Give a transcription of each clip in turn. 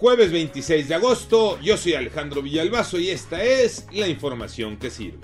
Jueves 26 de agosto, yo soy Alejandro Villalbazo y esta es la información que sirve.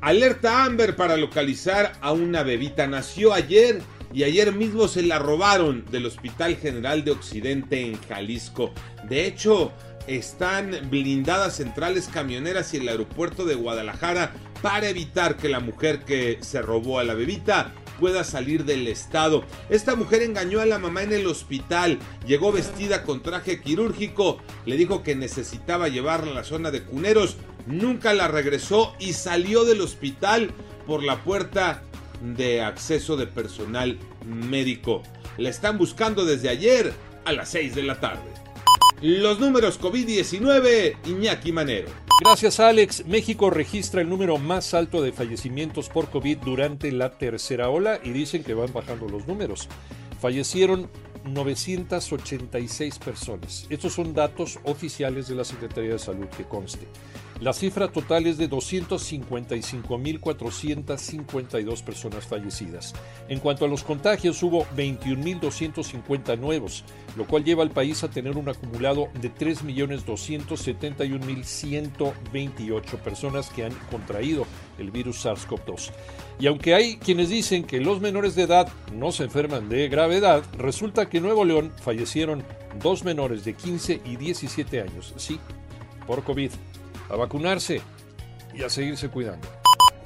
Alerta Amber para localizar a una bebita. Nació ayer y ayer mismo se la robaron del Hospital General de Occidente en Jalisco. De hecho, están blindadas centrales camioneras y el aeropuerto de Guadalajara para evitar que la mujer que se robó a la bebita pueda salir del estado. Esta mujer engañó a la mamá en el hospital, llegó vestida con traje quirúrgico, le dijo que necesitaba llevarla a la zona de cuneros, nunca la regresó y salió del hospital por la puerta de acceso de personal médico. La están buscando desde ayer a las 6 de la tarde. Los números COVID-19, Iñaki Manero. Gracias Alex. México registra el número más alto de fallecimientos por COVID durante la tercera ola y dicen que van bajando los números. Fallecieron 986 personas. Estos son datos oficiales de la Secretaría de Salud que conste. La cifra total es de 255.452 personas fallecidas. En cuanto a los contagios, hubo 21.250 nuevos, lo cual lleva al país a tener un acumulado de 3.271.128 personas que han contraído el virus SARS-CoV-2. Y aunque hay quienes dicen que los menores de edad no se enferman de gravedad, resulta que en Nuevo León fallecieron dos menores de 15 y 17 años, sí, por COVID a vacunarse y a seguirse cuidando.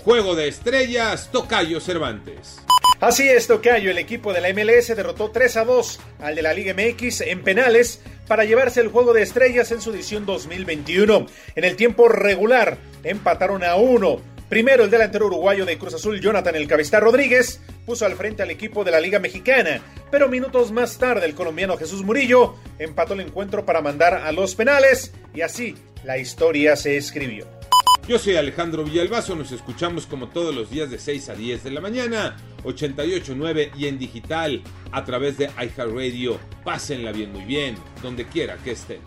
Juego de estrellas, Tocayo Cervantes. Así es, Tocayo, el equipo de la MLS derrotó 3 a 2 al de la Liga MX en penales para llevarse el juego de estrellas en su edición 2021. En el tiempo regular empataron a 1. Primero el delantero uruguayo de Cruz Azul, Jonathan El Cabestá Rodríguez, puso al frente al equipo de la Liga Mexicana, pero minutos más tarde el colombiano Jesús Murillo empató el encuentro para mandar a los penales y así la historia se escribió. Yo soy Alejandro Villalbazo, nos escuchamos como todos los días de 6 a 10 de la mañana, 88.9 y en digital a través de iHeartRadio. Pásenla bien, muy bien, donde quiera que estén.